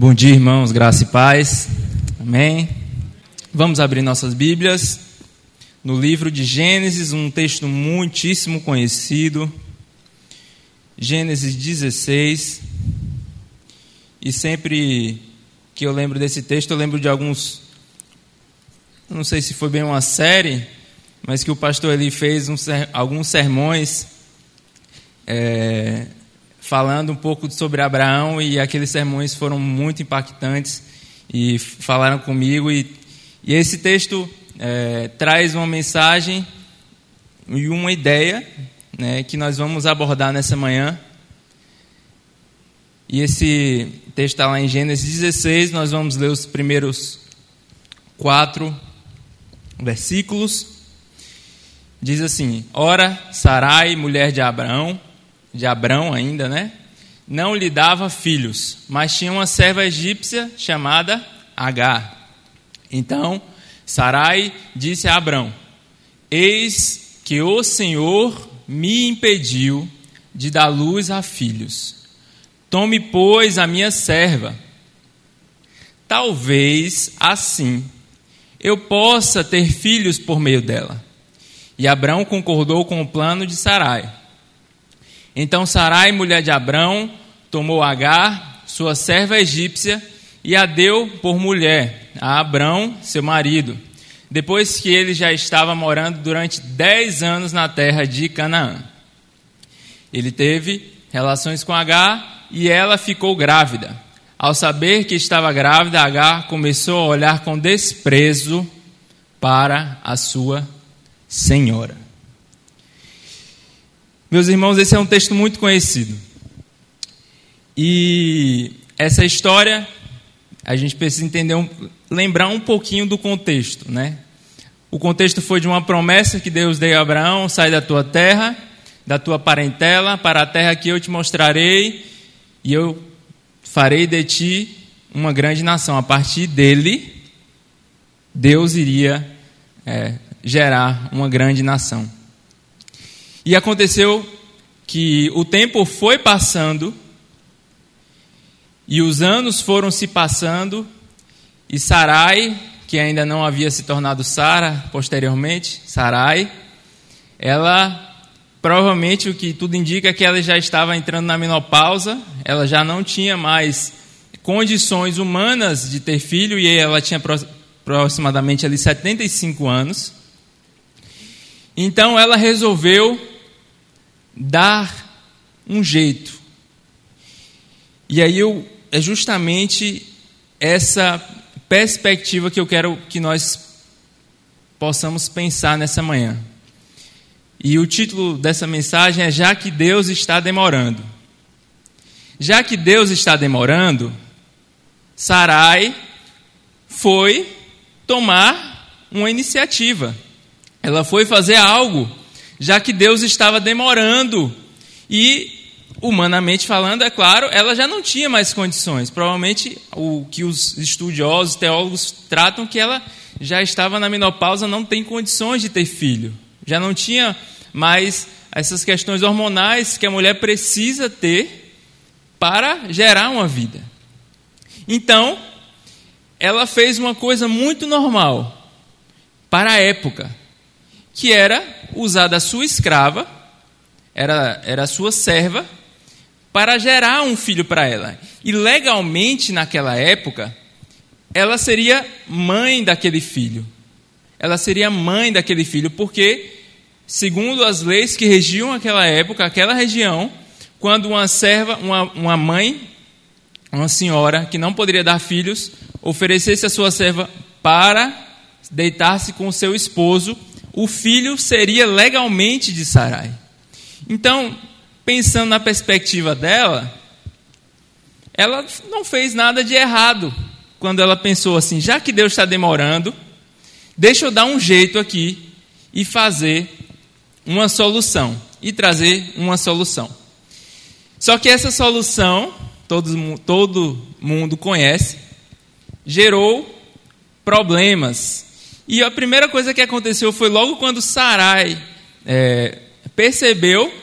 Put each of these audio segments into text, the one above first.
Bom dia, irmãos, graça e paz. Amém. Vamos abrir nossas Bíblias no livro de Gênesis, um texto muitíssimo conhecido. Gênesis 16. E sempre que eu lembro desse texto, eu lembro de alguns. Não sei se foi bem uma série, mas que o pastor ali fez um, alguns sermões é, falando um pouco sobre Abraão e aqueles sermões foram muito impactantes e falaram comigo e, e esse texto é, traz uma mensagem e uma ideia né, que nós vamos abordar nessa manhã. E esse texto está lá em Gênesis 16, nós vamos ler os primeiros quatro versículos. Diz assim: Ora, Sarai, mulher de Abraão, de Abrão ainda, né? Não lhe dava filhos, mas tinha uma serva egípcia chamada Agar. Então, Sarai disse a Abrão: Eis que o Senhor me impediu de dar luz a filhos. Tome, pois, a minha serva. Talvez assim eu possa ter filhos por meio dela. E Abrão concordou com o plano de Sarai. Então Sarai, mulher de Abrão, tomou Agar, sua serva egípcia, e a deu por mulher a Abrão, seu marido, depois que ele já estava morando durante dez anos na terra de Canaã. Ele teve relações com Agar e ela ficou grávida. Ao saber que estava grávida, Agar começou a olhar com desprezo para a sua senhora. Meus irmãos, esse é um texto muito conhecido. E essa história, a gente precisa entender, um, lembrar um pouquinho do contexto, né? O contexto foi de uma promessa que Deus deu a Abraão: sai da tua terra, da tua parentela, para a terra que eu te mostrarei, e eu farei de ti uma grande nação. A partir dele, Deus iria é, gerar uma grande nação. E aconteceu que o tempo foi passando e os anos foram se passando e Sarai, que ainda não havia se tornado Sara posteriormente, Sarai, ela provavelmente o que tudo indica é que ela já estava entrando na menopausa, ela já não tinha mais condições humanas de ter filho e ela tinha aproximadamente ali 75 anos. Então ela resolveu dar um jeito. E aí eu, é justamente essa perspectiva que eu quero que nós possamos pensar nessa manhã. E o título dessa mensagem é Já que Deus está demorando. Já que Deus está demorando, Sarai foi tomar uma iniciativa. Ela foi fazer algo já que Deus estava demorando. E, humanamente falando, é claro, ela já não tinha mais condições. Provavelmente o que os estudiosos, teólogos tratam que ela já estava na menopausa, não tem condições de ter filho. Já não tinha mais essas questões hormonais que a mulher precisa ter para gerar uma vida. Então, ela fez uma coisa muito normal para a época que era usar da sua escrava, era, era sua serva, para gerar um filho para ela. E legalmente, naquela época, ela seria mãe daquele filho. Ela seria mãe daquele filho, porque, segundo as leis que regiam aquela época, aquela região, quando uma serva, uma, uma mãe, uma senhora que não poderia dar filhos, oferecesse a sua serva para deitar-se com o seu esposo, o filho seria legalmente de Sarai. Então, pensando na perspectiva dela, ela não fez nada de errado quando ela pensou assim: já que Deus está demorando, deixa eu dar um jeito aqui e fazer uma solução e trazer uma solução. Só que essa solução, todo, todo mundo conhece, gerou problemas e a primeira coisa que aconteceu foi logo quando Sarai é, percebeu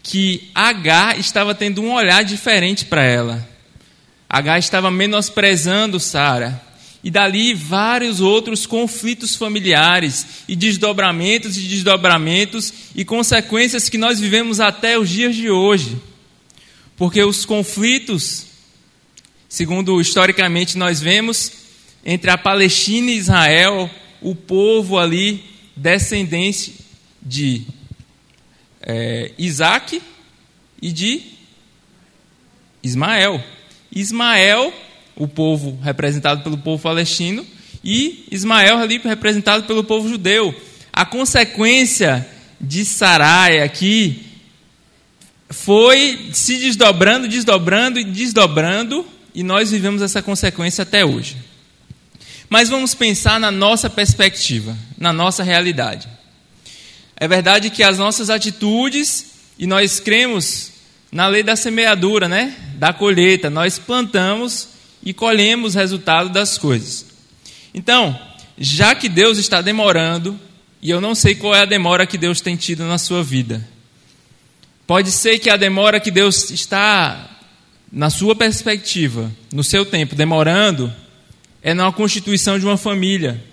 que Agar estava tendo um olhar diferente para ela. Agar estava menosprezando Sara. E dali vários outros conflitos familiares e desdobramentos e desdobramentos e consequências que nós vivemos até os dias de hoje. Porque os conflitos, segundo historicamente nós vemos, entre a Palestina e Israel, o povo ali descendente de é, Isaac e de Ismael. Ismael, o povo representado pelo povo palestino, e Ismael ali representado pelo povo judeu. A consequência de Sarai aqui foi se desdobrando, desdobrando e desdobrando, e nós vivemos essa consequência até hoje. Mas vamos pensar na nossa perspectiva, na nossa realidade. É verdade que as nossas atitudes, e nós cremos na lei da semeadura, né? Da colheita, nós plantamos e colhemos o resultado das coisas. Então, já que Deus está demorando, e eu não sei qual é a demora que Deus tem tido na sua vida. Pode ser que a demora que Deus está, na sua perspectiva, no seu tempo, demorando, é na constituição de uma família.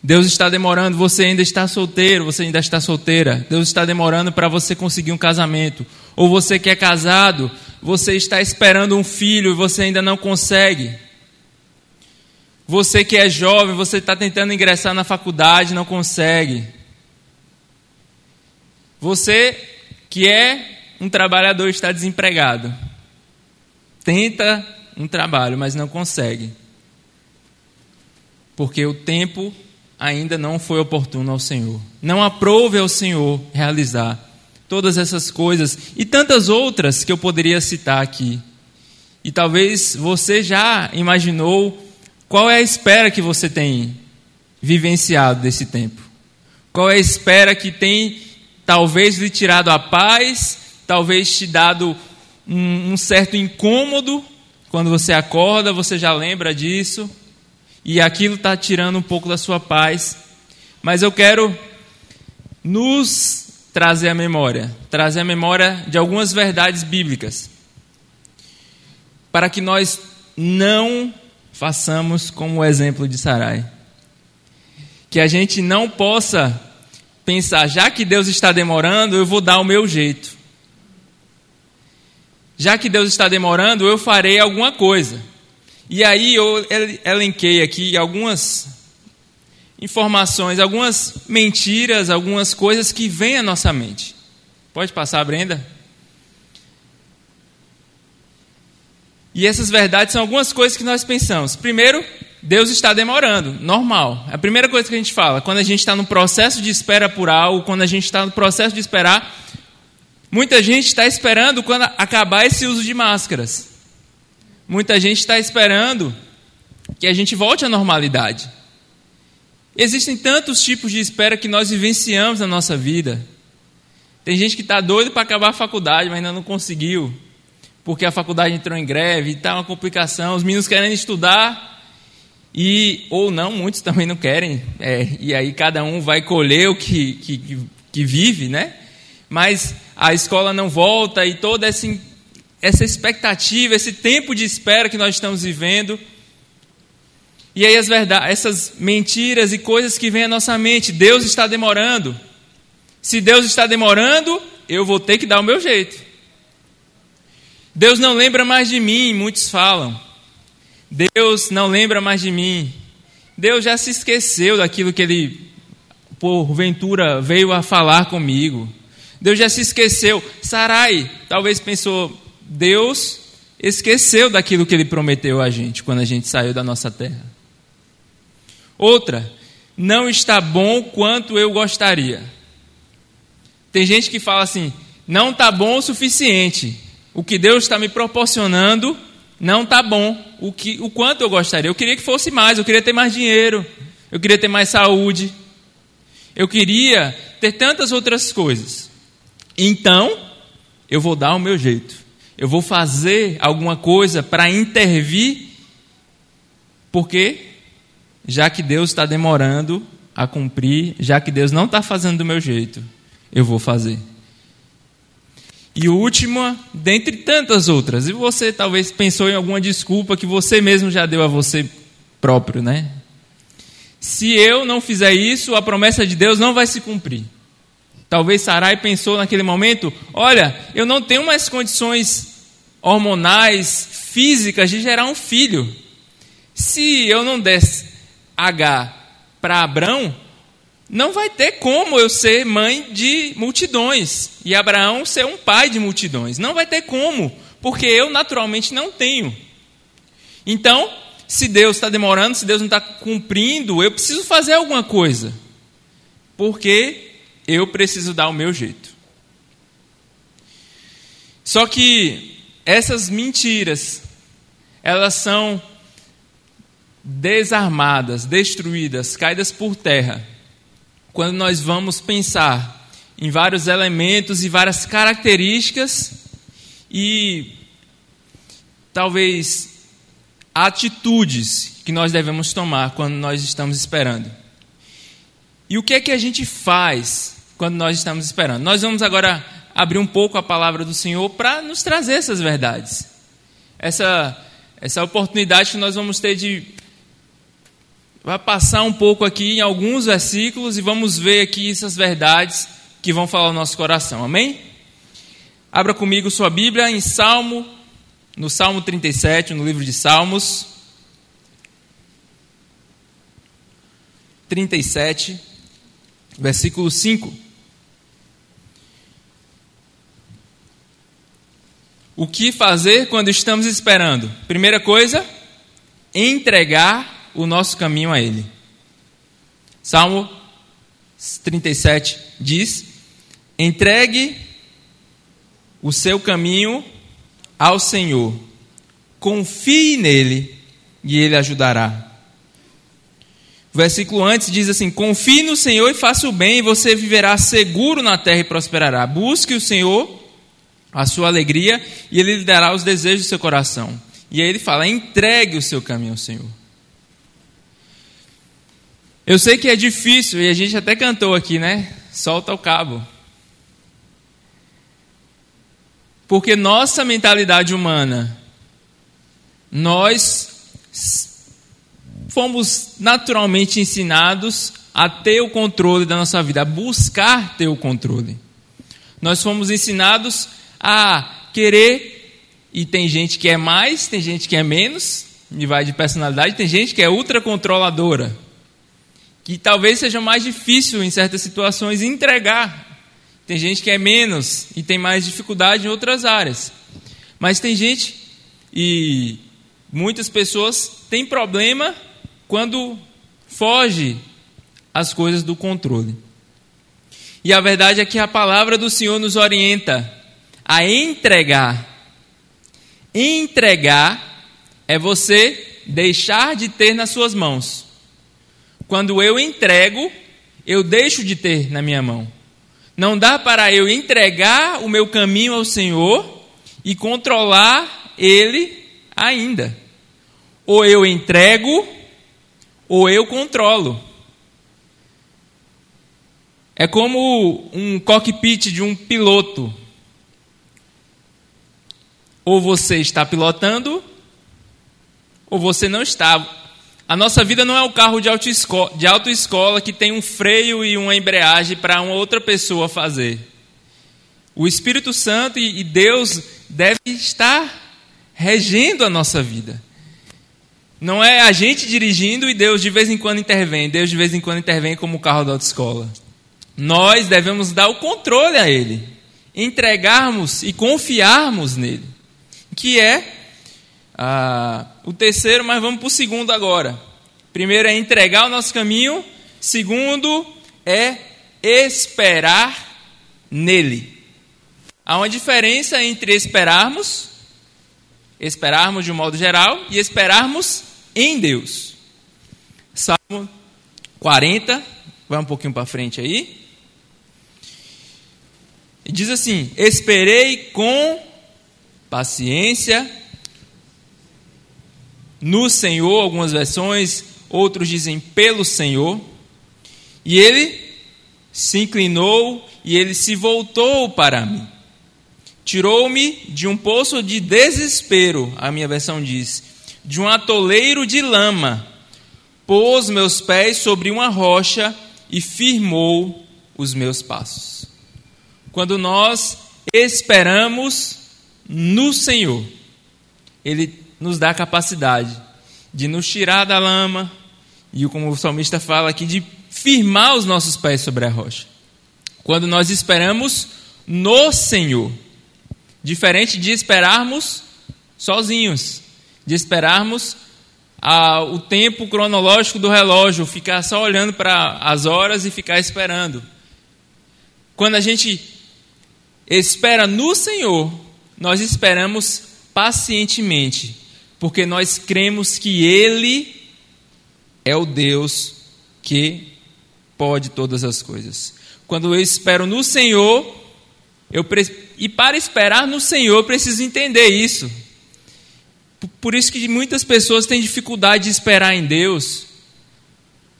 Deus está demorando, você ainda está solteiro, você ainda está solteira. Deus está demorando para você conseguir um casamento. Ou você que é casado, você está esperando um filho e você ainda não consegue. Você que é jovem, você está tentando ingressar na faculdade, não consegue. Você que é um trabalhador está desempregado. Tenta um trabalho, mas não consegue. Porque o tempo ainda não foi oportuno ao Senhor. Não aprove ao Senhor realizar todas essas coisas e tantas outras que eu poderia citar aqui. E talvez você já imaginou qual é a espera que você tem vivenciado desse tempo. Qual é a espera que tem talvez lhe tirado a paz, talvez te dado um, um certo incômodo quando você acorda, você já lembra disso e aquilo está tirando um pouco da sua paz. Mas eu quero nos trazer a memória, trazer a memória de algumas verdades bíblicas, para que nós não façamos como o exemplo de Sarai. Que a gente não possa pensar, já que Deus está demorando, eu vou dar o meu jeito. Já que Deus está demorando, eu farei alguma coisa. E aí eu elenquei aqui algumas informações, algumas mentiras, algumas coisas que vêm à nossa mente. Pode passar, Brenda? E essas verdades são algumas coisas que nós pensamos. Primeiro, Deus está demorando, normal. A primeira coisa que a gente fala, quando a gente está no processo de espera por algo, quando a gente está no processo de esperar, muita gente está esperando quando acabar esse uso de máscaras. Muita gente está esperando que a gente volte à normalidade. Existem tantos tipos de espera que nós vivenciamos na nossa vida. Tem gente que está doido para acabar a faculdade, mas ainda não conseguiu, porque a faculdade entrou em greve e está uma complicação. Os meninos querem estudar e ou não, muitos também não querem. É, e aí cada um vai colher o que, que, que vive, né? Mas a escola não volta e toda essa essa expectativa, esse tempo de espera que nós estamos vivendo. E aí as verdades, essas mentiras e coisas que vêm à nossa mente, Deus está demorando. Se Deus está demorando, eu vou ter que dar o meu jeito. Deus não lembra mais de mim, muitos falam. Deus não lembra mais de mim. Deus já se esqueceu daquilo que ele porventura veio a falar comigo. Deus já se esqueceu. Sarai talvez pensou, Deus esqueceu daquilo que ele prometeu a gente quando a gente saiu da nossa terra. Outra, não está bom quanto eu gostaria. Tem gente que fala assim: não está bom o suficiente. O que Deus está me proporcionando não está bom. O, que, o quanto eu gostaria. Eu queria que fosse mais, eu queria ter mais dinheiro, eu queria ter mais saúde, eu queria ter tantas outras coisas. Então, eu vou dar o meu jeito eu vou fazer alguma coisa para intervir, porque já que Deus está demorando a cumprir, já que Deus não está fazendo do meu jeito, eu vou fazer. E última, dentre tantas outras. E você talvez pensou em alguma desculpa que você mesmo já deu a você próprio, né? Se eu não fizer isso, a promessa de Deus não vai se cumprir. Talvez Sarai pensou naquele momento: olha, eu não tenho mais condições hormonais, físicas de gerar um filho. Se eu não desse H para Abraão, não vai ter como eu ser mãe de multidões e Abraão ser um pai de multidões. Não vai ter como, porque eu naturalmente não tenho. Então, se Deus está demorando, se Deus não está cumprindo, eu preciso fazer alguma coisa, porque eu preciso dar o meu jeito. Só que essas mentiras, elas são desarmadas, destruídas, caídas por terra quando nós vamos pensar em vários elementos e várias características e talvez atitudes que nós devemos tomar quando nós estamos esperando. E o que é que a gente faz quando nós estamos esperando? Nós vamos agora abrir um pouco a palavra do Senhor para nos trazer essas verdades. Essa essa oportunidade que nós vamos ter de vai passar um pouco aqui em alguns versículos e vamos ver aqui essas verdades que vão falar ao nosso coração. Amém? Abra comigo sua Bíblia em Salmo, no Salmo 37, no livro de Salmos. 37, versículo 5. O que fazer quando estamos esperando? Primeira coisa, entregar o nosso caminho a Ele. Salmo 37 diz: entregue o seu caminho ao Senhor, confie nele e Ele ajudará. O versículo antes diz assim: Confie no Senhor e faça o bem, e você viverá seguro na terra e prosperará. Busque o Senhor, a sua alegria, e Ele lhe dará os desejos do seu coração. E aí ele fala: entregue o seu caminho ao Senhor. Eu sei que é difícil e a gente até cantou aqui, né? Solta o cabo. Porque nossa mentalidade humana, nós fomos naturalmente ensinados a ter o controle da nossa vida, a buscar ter o controle. Nós fomos ensinados a querer, e tem gente que é mais, tem gente que é menos, e vai de personalidade, tem gente que é ultra controladora que talvez seja mais difícil em certas situações entregar. Tem gente que é menos e tem mais dificuldade em outras áreas. Mas tem gente e muitas pessoas têm problema quando foge as coisas do controle. E a verdade é que a palavra do Senhor nos orienta a entregar. Entregar é você deixar de ter nas suas mãos quando eu entrego, eu deixo de ter na minha mão. Não dá para eu entregar o meu caminho ao Senhor e controlar ele ainda. Ou eu entrego, ou eu controlo. É como um cockpit de um piloto. Ou você está pilotando, ou você não está. A nossa vida não é o carro de autoescola, de autoescola que tem um freio e uma embreagem para uma outra pessoa fazer. O Espírito Santo e Deus deve estar regendo a nossa vida. Não é a gente dirigindo e Deus de vez em quando intervém. Deus de vez em quando intervém como o carro da autoescola. Nós devemos dar o controle a Ele, entregarmos e confiarmos nele, que é ah, o terceiro, mas vamos para o segundo agora. Primeiro é entregar o nosso caminho. Segundo é esperar nele. Há uma diferença entre esperarmos, esperarmos de um modo geral, e esperarmos em Deus. Salmo 40, vai um pouquinho para frente aí. Diz assim: Esperei com paciência no Senhor, algumas versões, outros dizem pelo Senhor. E ele se inclinou e ele se voltou para mim. Tirou-me de um poço de desespero, a minha versão diz, de um atoleiro de lama, pôs meus pés sobre uma rocha e firmou os meus passos. Quando nós esperamos no Senhor, Ele nos dá a capacidade de nos tirar da lama e, como o salmista fala aqui, de firmar os nossos pés sobre a rocha. Quando nós esperamos no Senhor, diferente de esperarmos sozinhos, de esperarmos ah, o tempo cronológico do relógio, ficar só olhando para as horas e ficar esperando. Quando a gente espera no Senhor, nós esperamos pacientemente, porque nós cremos que Ele é o Deus que pode todas as coisas. Quando eu espero no Senhor, eu e para esperar no Senhor, eu preciso entender isso. Por isso que muitas pessoas têm dificuldade de esperar em Deus,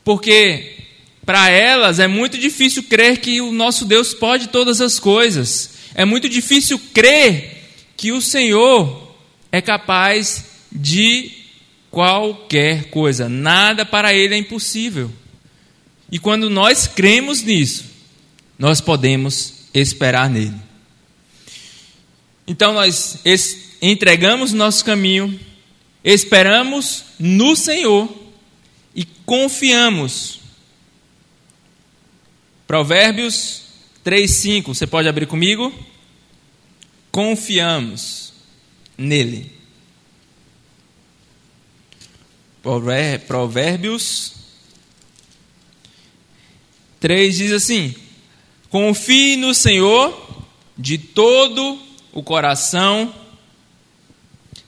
porque para elas é muito difícil crer que o nosso Deus pode todas as coisas. É muito difícil crer que o Senhor é capaz de qualquer coisa. Nada para Ele é impossível. E quando nós cremos nisso, nós podemos esperar nele. Então nós entregamos nosso caminho, esperamos no Senhor e confiamos. Provérbios 3:5, você pode abrir comigo? Confiamos nele. Provérbios 3 diz assim: Confie no Senhor de todo o coração,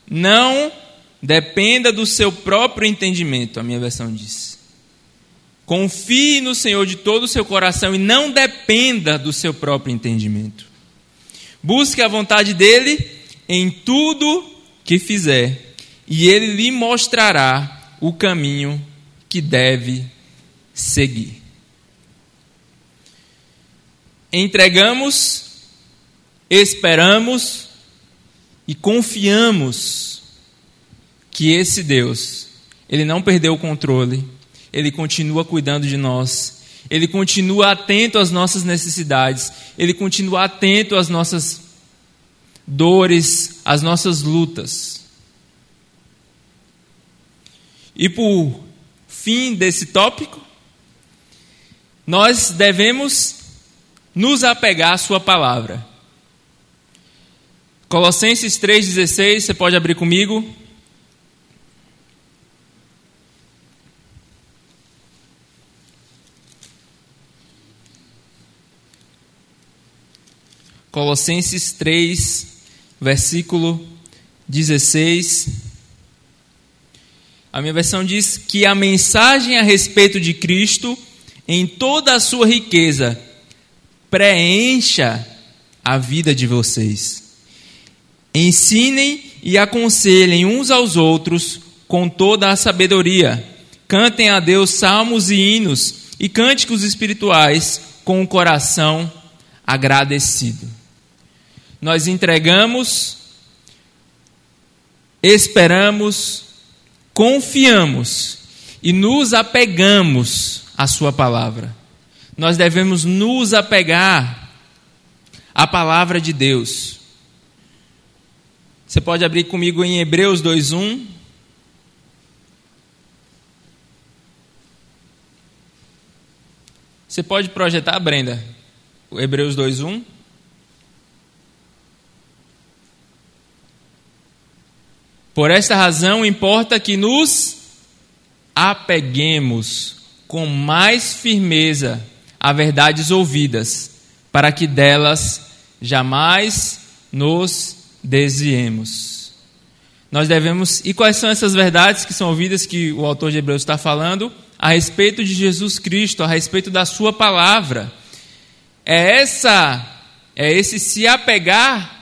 não dependa do seu próprio entendimento, a minha versão diz. Confie no Senhor de todo o seu coração e não dependa do seu próprio entendimento. Busque a vontade dele em tudo que fizer, e ele lhe mostrará o caminho que deve seguir. Entregamos, esperamos e confiamos que esse Deus, ele não perdeu o controle, ele continua cuidando de nós, ele continua atento às nossas necessidades, ele continua atento às nossas dores, às nossas lutas. E por fim desse tópico, nós devemos nos apegar à Sua palavra. Colossenses 3,16, você pode abrir comigo. Colossenses 3, versículo 16. A minha versão diz que a mensagem a respeito de Cristo, em toda a sua riqueza, preencha a vida de vocês. Ensinem e aconselhem uns aos outros com toda a sabedoria. Cantem a Deus salmos e hinos e cânticos espirituais com o coração agradecido. Nós entregamos, esperamos, confiamos e nos apegamos à Sua palavra nós devemos nos apegar à palavra de Deus. Você pode abrir comigo em Hebreus 2:1. Você pode projetar, Brenda, o Hebreus 2:1. Por esta razão importa que nos apeguemos com mais firmeza a verdades ouvidas, para que delas jamais nos desviemos. Nós devemos. E quais são essas verdades que são ouvidas que o autor de Hebreus está falando? A respeito de Jesus Cristo, a respeito da Sua palavra. É essa, é esse se apegar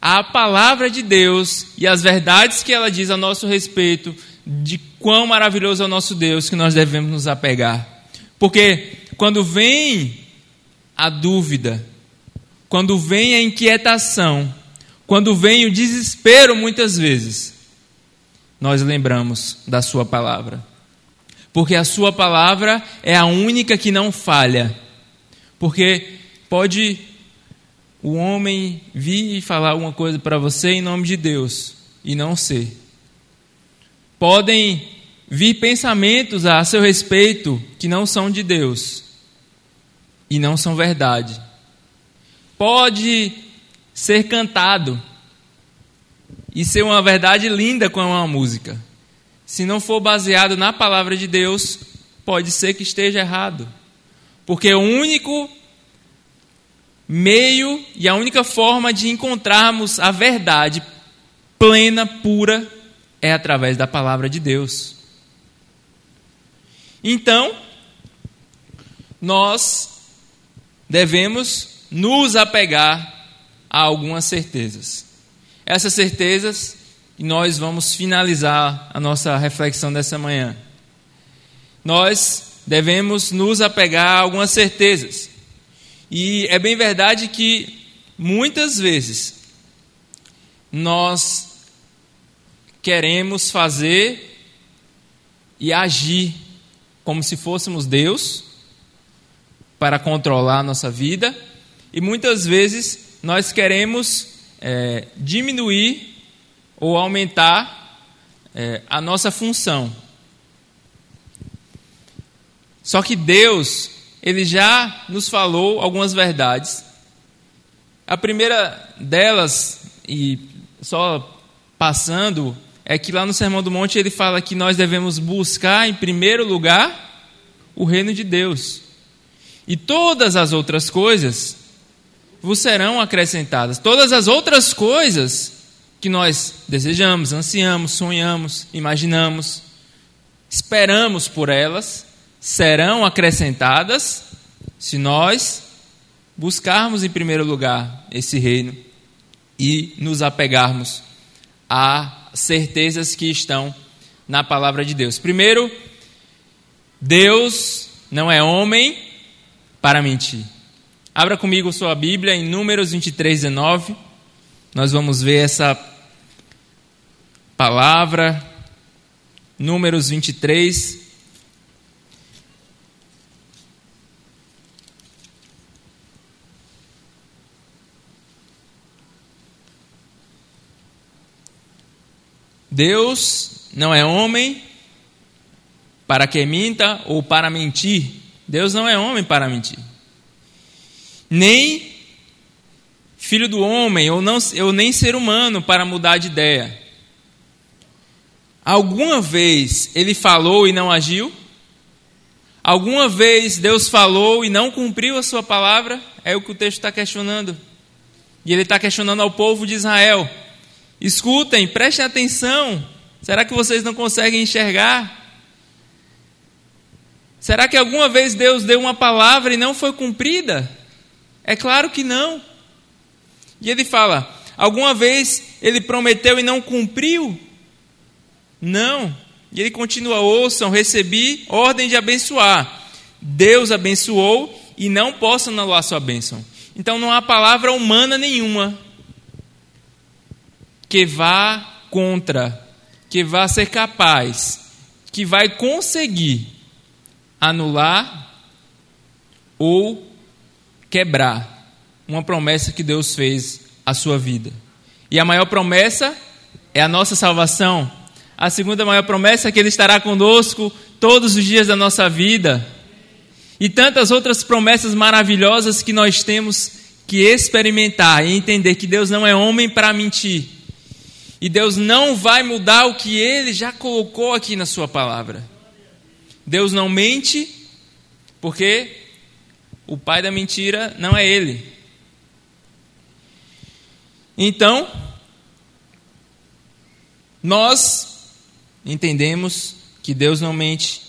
à palavra de Deus e às verdades que ela diz a nosso respeito, de quão maravilhoso é o nosso Deus, que nós devemos nos apegar. Porque quando vem a dúvida, quando vem a inquietação, quando vem o desespero, muitas vezes, nós lembramos da Sua palavra. Porque a Sua palavra é a única que não falha. Porque pode o homem vir e falar uma coisa para você em nome de Deus e não ser. Podem vir pensamentos a seu respeito que não são de Deus e não são verdade. Pode ser cantado e ser uma verdade linda com uma música. Se não for baseado na palavra de Deus, pode ser que esteja errado. Porque o único meio e a única forma de encontrarmos a verdade plena, pura, é através da palavra de Deus. Então, nós devemos nos apegar a algumas certezas. Essas certezas, e nós vamos finalizar a nossa reflexão dessa manhã. Nós devemos nos apegar a algumas certezas. E é bem verdade que muitas vezes nós queremos fazer e agir como se fôssemos Deus para controlar a nossa vida, e muitas vezes nós queremos é, diminuir ou aumentar é, a nossa função. Só que Deus, Ele já nos falou algumas verdades. A primeira delas, e só passando, é que lá no Sermão do Monte ele fala que nós devemos buscar em primeiro lugar o reino de Deus. E todas as outras coisas vos serão acrescentadas. Todas as outras coisas que nós desejamos, ansiamos, sonhamos, imaginamos, esperamos por elas, serão acrescentadas se nós buscarmos em primeiro lugar esse reino e nos apegarmos a certezas que estão na palavra de Deus. Primeiro, Deus não é homem para mentir. Abra comigo sua Bíblia em Números 23, 19. Nós vamos ver essa palavra. Números 23, Deus não é homem para que minta ou para mentir. Deus não é homem para mentir. Nem filho do homem ou, não, ou nem ser humano para mudar de ideia. Alguma vez ele falou e não agiu? Alguma vez Deus falou e não cumpriu a sua palavra? É o que o texto está questionando. E ele está questionando ao povo de Israel. Escutem, prestem atenção. Será que vocês não conseguem enxergar? Será que alguma vez Deus deu uma palavra e não foi cumprida? É claro que não. E ele fala: alguma vez ele prometeu e não cumpriu? Não. E ele continua: ouçam, recebi ordem de abençoar. Deus abençoou e não posso anular sua bênção. Então não há palavra humana nenhuma que vá contra, que vá ser capaz, que vai conseguir anular ou quebrar uma promessa que Deus fez à sua vida. E a maior promessa é a nossa salvação. A segunda maior promessa é que Ele estará conosco todos os dias da nossa vida. E tantas outras promessas maravilhosas que nós temos que experimentar e entender que Deus não é homem para mentir e Deus não vai mudar o que ele já colocou aqui na sua palavra. Deus não mente, porque o pai da mentira não é ele. Então, nós entendemos que Deus não mente.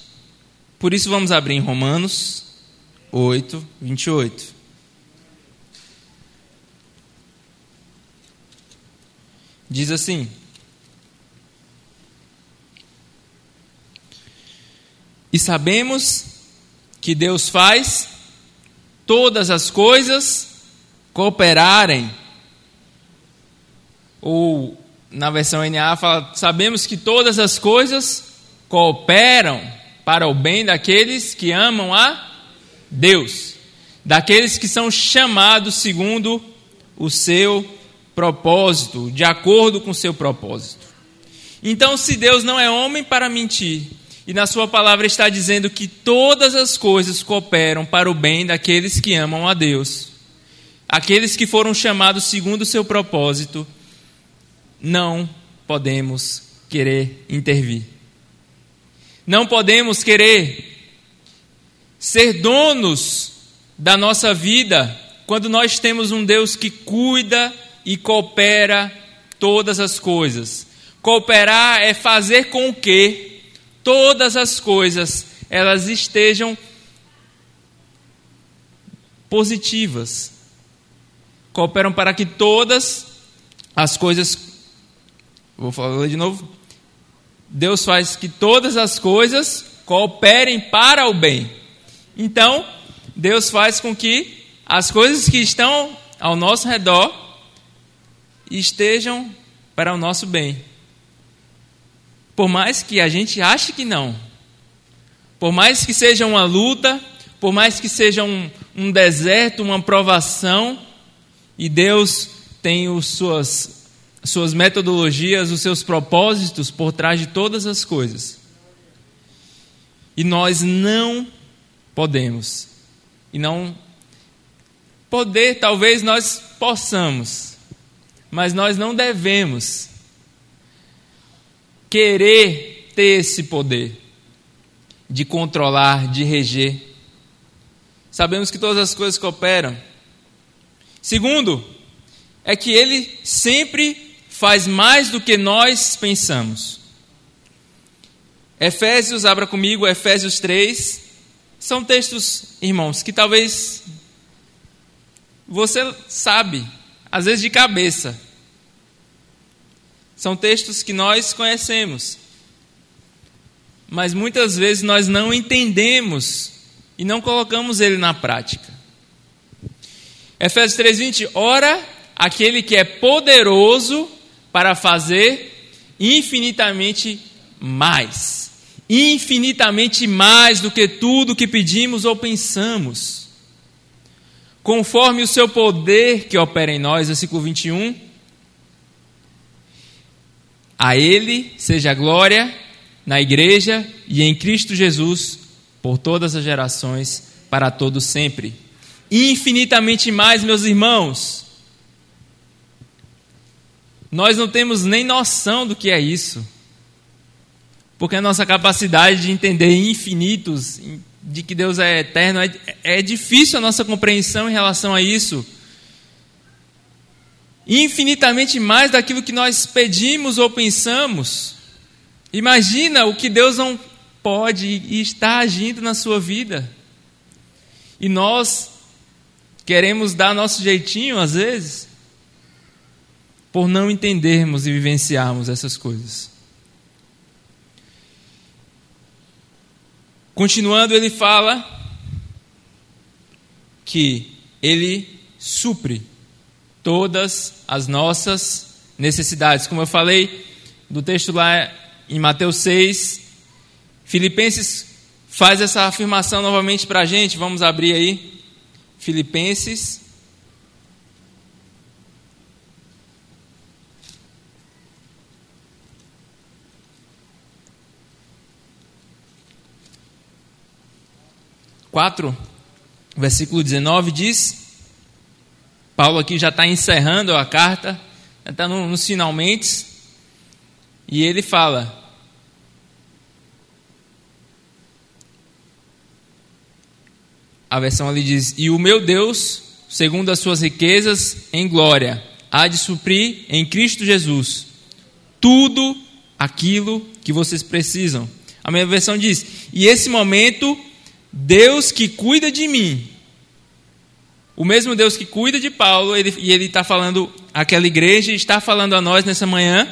Por isso vamos abrir em Romanos 8, 28. Diz assim: E sabemos que Deus faz todas as coisas cooperarem, ou na versão NA fala, sabemos que todas as coisas cooperam para o bem daqueles que amam a Deus, daqueles que são chamados segundo o seu propósito, de acordo com seu propósito. Então, se Deus não é homem para mentir, e na sua palavra está dizendo que todas as coisas cooperam para o bem daqueles que amam a Deus, aqueles que foram chamados segundo o seu propósito, não podemos querer intervir. Não podemos querer ser donos da nossa vida quando nós temos um Deus que cuida e coopera todas as coisas. Cooperar é fazer com que todas as coisas elas estejam positivas. Cooperam para que todas as coisas Vou falar de novo. Deus faz que todas as coisas cooperem para o bem. Então, Deus faz com que as coisas que estão ao nosso redor estejam para o nosso bem. Por mais que a gente ache que não, por mais que seja uma luta, por mais que seja um, um deserto, uma provação, e Deus tem os suas, suas metodologias, os seus propósitos por trás de todas as coisas. E nós não podemos, e não poder, talvez nós possamos, mas nós não devemos querer ter esse poder de controlar, de reger. Sabemos que todas as coisas cooperam. Segundo, é que Ele sempre faz mais do que nós pensamos. Efésios, abra comigo, Efésios 3. São textos, irmãos, que talvez você sabe, às vezes de cabeça. São textos que nós conhecemos, mas muitas vezes nós não entendemos e não colocamos ele na prática. Efésios 3:20, ora aquele que é poderoso para fazer infinitamente mais, infinitamente mais do que tudo que pedimos ou pensamos, conforme o seu poder que opera em nós, versículo 21 a Ele seja a glória na igreja e em Cristo Jesus por todas as gerações, para todos sempre. Infinitamente mais, meus irmãos. Nós não temos nem noção do que é isso. Porque a nossa capacidade de entender infinitos, de que Deus é eterno, é, é difícil a nossa compreensão em relação a isso infinitamente mais daquilo que nós pedimos ou pensamos. Imagina o que Deus não pode e está agindo na sua vida. E nós queremos dar nosso jeitinho às vezes, por não entendermos e vivenciarmos essas coisas. Continuando, ele fala que ele supre todas as nossas necessidades. Como eu falei do texto lá em Mateus 6, Filipenses faz essa afirmação novamente para a gente. Vamos abrir aí. Filipenses. Quatro, versículo 19 diz: Paulo aqui já está encerrando a carta, está no, nos finalmente, e ele fala: A versão ali diz: E o meu Deus, segundo as suas riquezas em glória, há de suprir em Cristo Jesus tudo aquilo que vocês precisam. A minha versão diz: E esse momento, Deus que cuida de mim, o mesmo Deus que cuida de Paulo, ele, e ele está falando àquela igreja, está falando a nós nessa manhã,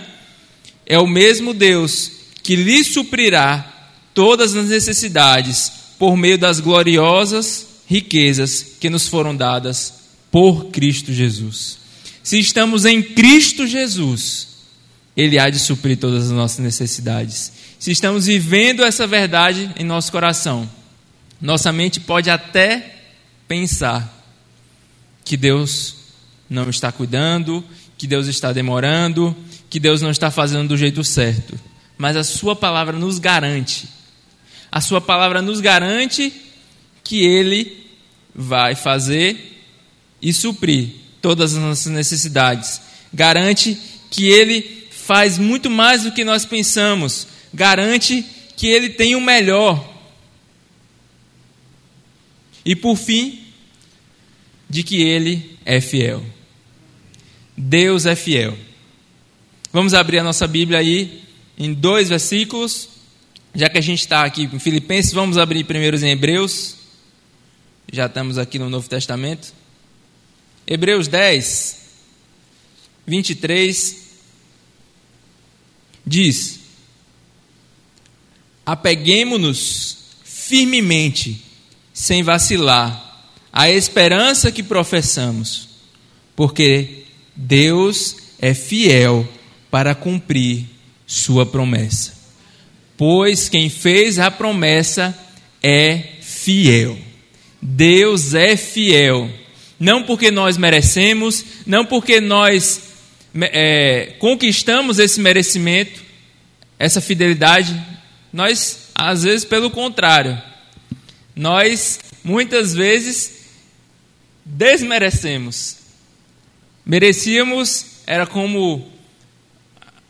é o mesmo Deus que lhe suprirá todas as necessidades por meio das gloriosas riquezas que nos foram dadas por Cristo Jesus. Se estamos em Cristo Jesus, Ele há de suprir todas as nossas necessidades. Se estamos vivendo essa verdade em nosso coração, nossa mente pode até pensar que Deus não está cuidando, que Deus está demorando, que Deus não está fazendo do jeito certo. Mas a Sua palavra nos garante, a Sua palavra nos garante que Ele vai fazer e suprir todas as nossas necessidades. Garante que Ele faz muito mais do que nós pensamos. Garante que Ele tem o melhor. E por fim, de que Ele é fiel. Deus é fiel. Vamos abrir a nossa Bíblia aí em dois versículos. Já que a gente está aqui em Filipenses, vamos abrir primeiros em Hebreus. Já estamos aqui no Novo Testamento. Hebreus 10, 23 diz: Apeguemo-nos firmemente, sem vacilar, à esperança que professamos, porque Deus é fiel para cumprir sua promessa. Pois quem fez a promessa é fiel. Deus é fiel. Não porque nós merecemos, não porque nós é, conquistamos esse merecimento, essa fidelidade. Nós, às vezes, pelo contrário, nós muitas vezes desmerecemos. Merecíamos, era como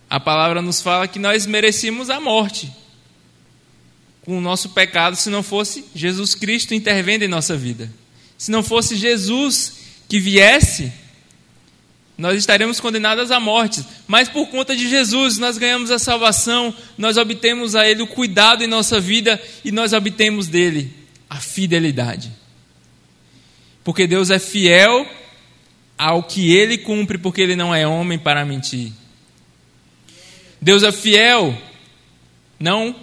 a palavra nos fala que nós merecíamos a morte com o nosso pecado se não fosse Jesus Cristo intervendo em nossa vida. Se não fosse Jesus que viesse, nós estaremos condenados à morte. Mas por conta de Jesus, nós ganhamos a salvação, nós obtemos a Ele o cuidado em nossa vida e nós obtemos dele a fidelidade. Porque Deus é fiel ao que Ele cumpre, porque Ele não é homem para mentir. Deus é fiel, não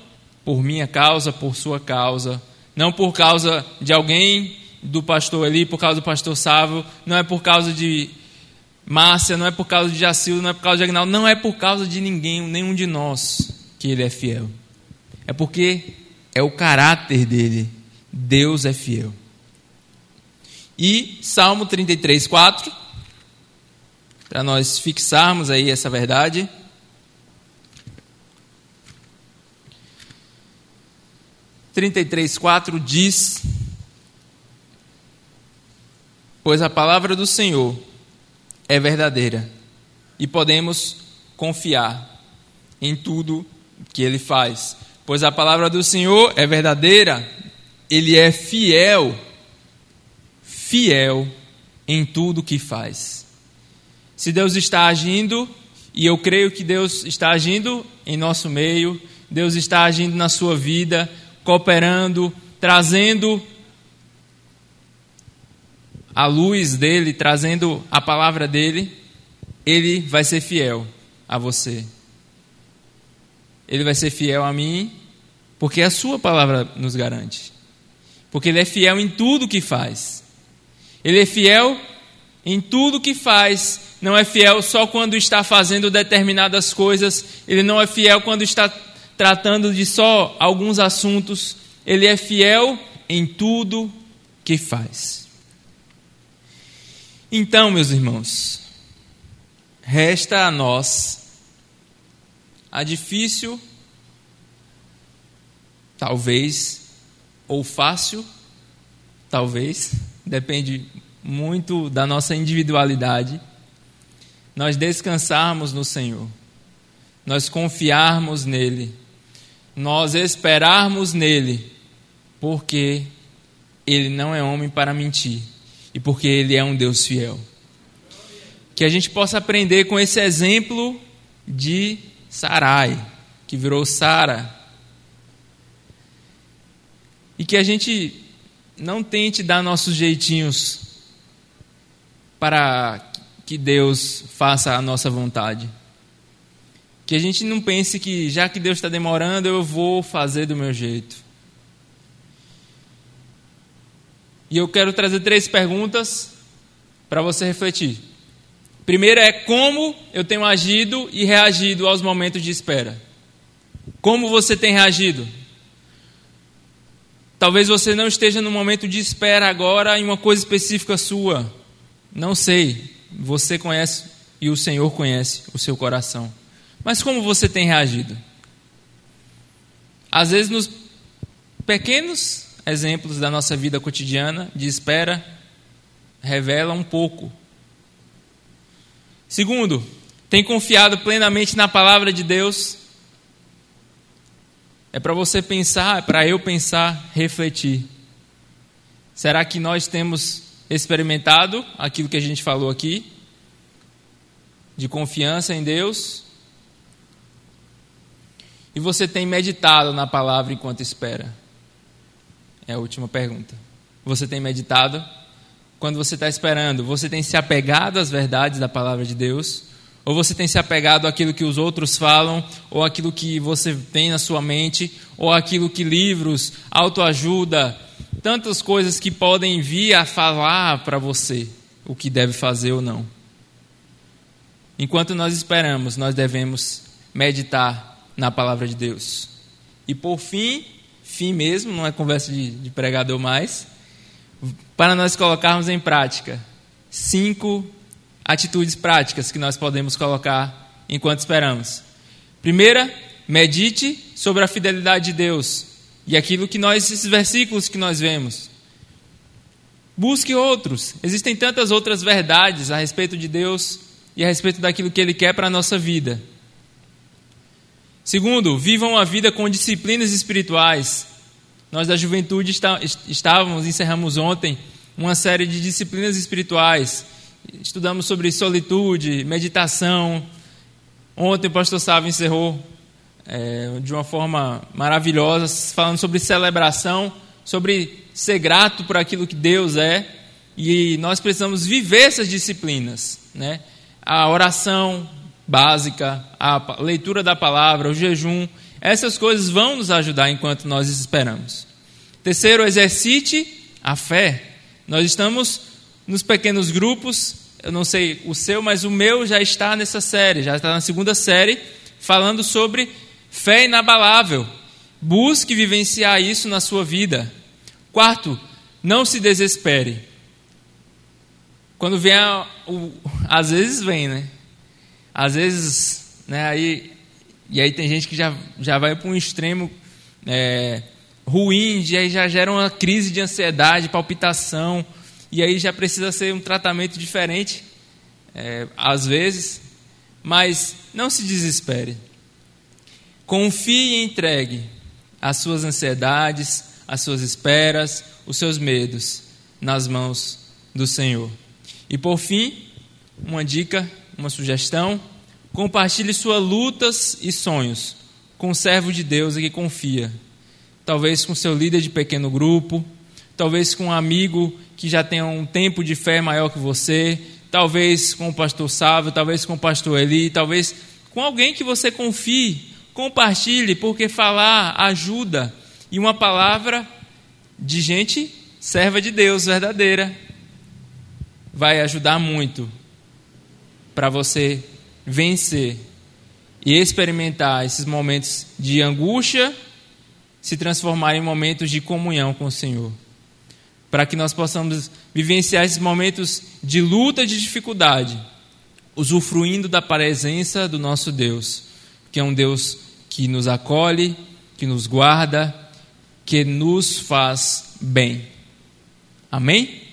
por minha causa, por sua causa, não por causa de alguém do pastor ali, por causa do pastor Sávio, não é por causa de Márcia, não é por causa de Jacildo, não é por causa de Agnaldo, não é por causa de ninguém, nenhum de nós que ele é fiel. É porque é o caráter dele. Deus é fiel. E Salmo 33, 4, para nós fixarmos aí essa verdade. Trinta e três, quatro diz pois a palavra do Senhor é verdadeira e podemos confiar em tudo que ele faz. Pois a palavra do Senhor é verdadeira, ele é fiel, fiel em tudo que faz. Se Deus está agindo, e eu creio que Deus está agindo em nosso meio, Deus está agindo na sua vida, cooperando, trazendo a luz dele, trazendo a palavra dele, ele vai ser fiel a você. Ele vai ser fiel a mim, porque a sua palavra nos garante. Porque ele é fiel em tudo que faz. Ele é fiel em tudo que faz. Não é fiel só quando está fazendo determinadas coisas. Ele não é fiel quando está tratando de só alguns assuntos. Ele é fiel em tudo que faz. Então, meus irmãos, resta a nós a difícil, talvez, ou fácil, talvez, depende muito da nossa individualidade, nós descansarmos no Senhor, nós confiarmos nele, nós esperarmos nele, porque ele não é homem para mentir e porque Ele é um Deus fiel. Que a gente possa aprender com esse exemplo de Sarai, que virou Sara. E que a gente não tente dar nossos jeitinhos para que Deus faça a nossa vontade. Que a gente não pense que já que Deus está demorando, eu vou fazer do meu jeito. E eu quero trazer três perguntas para você refletir. Primeiro é como eu tenho agido e reagido aos momentos de espera. Como você tem reagido? Talvez você não esteja no momento de espera agora em uma coisa específica sua. Não sei. Você conhece e o Senhor conhece o seu coração. Mas como você tem reagido? Às vezes, nos pequenos exemplos da nossa vida cotidiana de espera, revela um pouco. Segundo, tem confiado plenamente na palavra de Deus é para você pensar, é para eu pensar, refletir. Será que nós temos experimentado aquilo que a gente falou aqui? De confiança em Deus? E você tem meditado na palavra enquanto espera? É a última pergunta. Você tem meditado? Quando você está esperando, você tem se apegado às verdades da palavra de Deus? Ou você tem se apegado àquilo que os outros falam, ou aquilo que você tem na sua mente, ou aquilo que livros, autoajuda, tantas coisas que podem vir a falar para você o que deve fazer ou não. Enquanto nós esperamos, nós devemos meditar na palavra de Deus. E por fim, fim mesmo, não é conversa de, de pregador mais, para nós colocarmos em prática cinco atitudes práticas que nós podemos colocar enquanto esperamos. Primeira, medite sobre a fidelidade de Deus e aquilo que nós, esses versículos que nós vemos. Busque outros. Existem tantas outras verdades a respeito de Deus e a respeito daquilo que Ele quer para a nossa vida. Segundo, vivam a vida com disciplinas espirituais. Nós da juventude está, estávamos, encerramos ontem, uma série de disciplinas espirituais estudamos sobre solitude, meditação. Ontem o pastor Sávio encerrou é, de uma forma maravilhosa, falando sobre celebração, sobre ser grato por aquilo que Deus é. E nós precisamos viver essas disciplinas. Né? A oração básica, a leitura da palavra, o jejum, essas coisas vão nos ajudar enquanto nós esperamos. Terceiro, exercite a fé. Nós estamos nos pequenos grupos. Eu não sei o seu, mas o meu já está nessa série, já está na segunda série, falando sobre fé inabalável. Busque vivenciar isso na sua vida. Quarto, não se desespere. Quando vem, a, o, às vezes vem, né? Às vezes, né? Aí, e aí tem gente que já, já vai para um extremo é, ruim, e aí já gera uma crise de ansiedade, palpitação e aí já precisa ser um tratamento diferente, é, às vezes, mas não se desespere. Confie e entregue as suas ansiedades, as suas esperas, os seus medos nas mãos do Senhor. E por fim, uma dica, uma sugestão: compartilhe suas lutas e sonhos com o servo de Deus que confia. Talvez com seu líder de pequeno grupo, talvez com um amigo que já tenha um tempo de fé maior que você, talvez com o pastor Sávio, talvez com o pastor Eli, talvez com alguém que você confie. Compartilhe, porque falar ajuda. E uma palavra de gente serva de Deus, verdadeira, vai ajudar muito para você vencer e experimentar esses momentos de angústia se transformar em momentos de comunhão com o Senhor para que nós possamos vivenciar esses momentos de luta de dificuldade, usufruindo da presença do nosso Deus, que é um Deus que nos acolhe, que nos guarda, que nos faz bem. Amém?